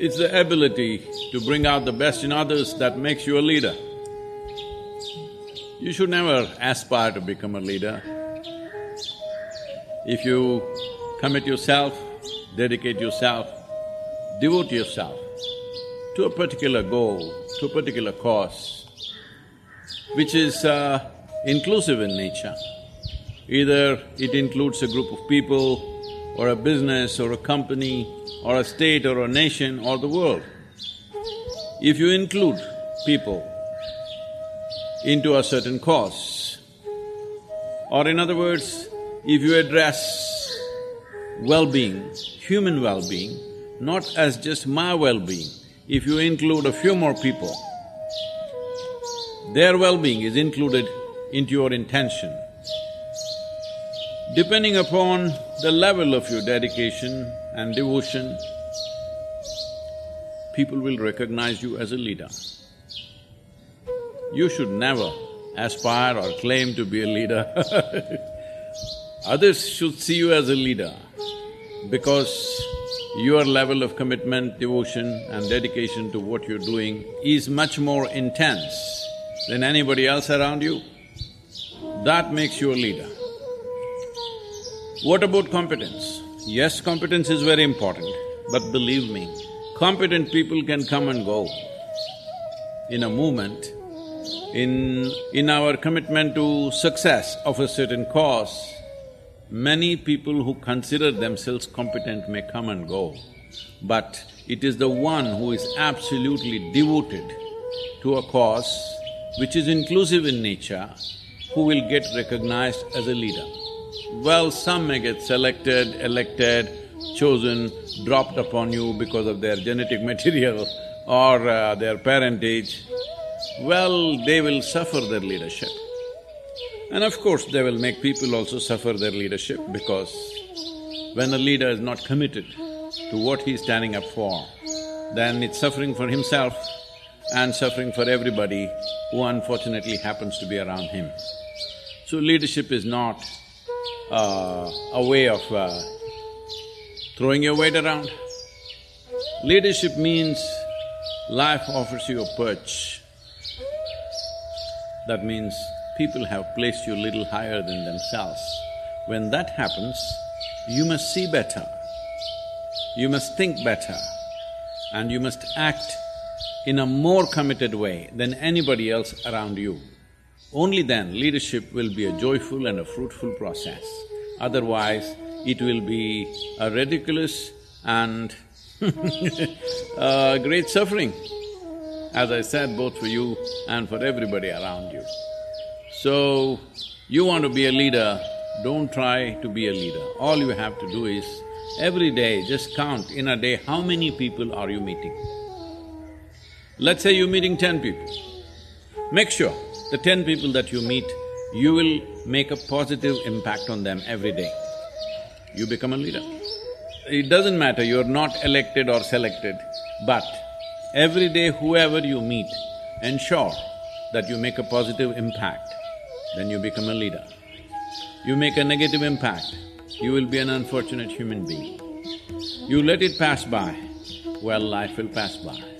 It's the ability to bring out the best in others that makes you a leader. You should never aspire to become a leader. If you commit yourself, dedicate yourself, devote yourself to a particular goal, to a particular cause, which is uh, inclusive in nature. Either it includes a group of people or a business or a company or a state or a nation or the world. If you include people into a certain cause, or in other words, if you address well-being, human well-being, not as just my well-being, if you include a few more people, their well-being is included into your intention, Depending upon the level of your dedication and devotion, people will recognize you as a leader. You should never aspire or claim to be a leader Others should see you as a leader because your level of commitment, devotion and dedication to what you're doing is much more intense than anybody else around you. That makes you a leader. What about competence? Yes, competence is very important, but believe me, competent people can come and go in a movement. In… in our commitment to success of a certain cause, many people who consider themselves competent may come and go, but it is the one who is absolutely devoted to a cause which is inclusive in nature who will get recognized as a leader. Well, some may get selected, elected, chosen, dropped upon you because of their genetic material or uh, their parentage. Well, they will suffer their leadership. And of course, they will make people also suffer their leadership because when a leader is not committed to what he is standing up for, then it's suffering for himself and suffering for everybody who unfortunately happens to be around him. So leadership is not uh, a way of uh, throwing your weight around. Leadership means life offers you a perch. That means people have placed you little higher than themselves. When that happens, you must see better, you must think better, and you must act in a more committed way than anybody else around you. Only then leadership will be a joyful and a fruitful process. Otherwise, it will be a ridiculous and great suffering, as I said, both for you and for everybody around you. So, you want to be a leader, don't try to be a leader. All you have to do is, every day just count in a day how many people are you meeting. Let's say you're meeting ten people. Make sure the ten people that you meet, you will make a positive impact on them every day. You become a leader. It doesn't matter, you're not elected or selected, but every day whoever you meet, ensure that you make a positive impact, then you become a leader. You make a negative impact, you will be an unfortunate human being. You let it pass by, well, life will pass by.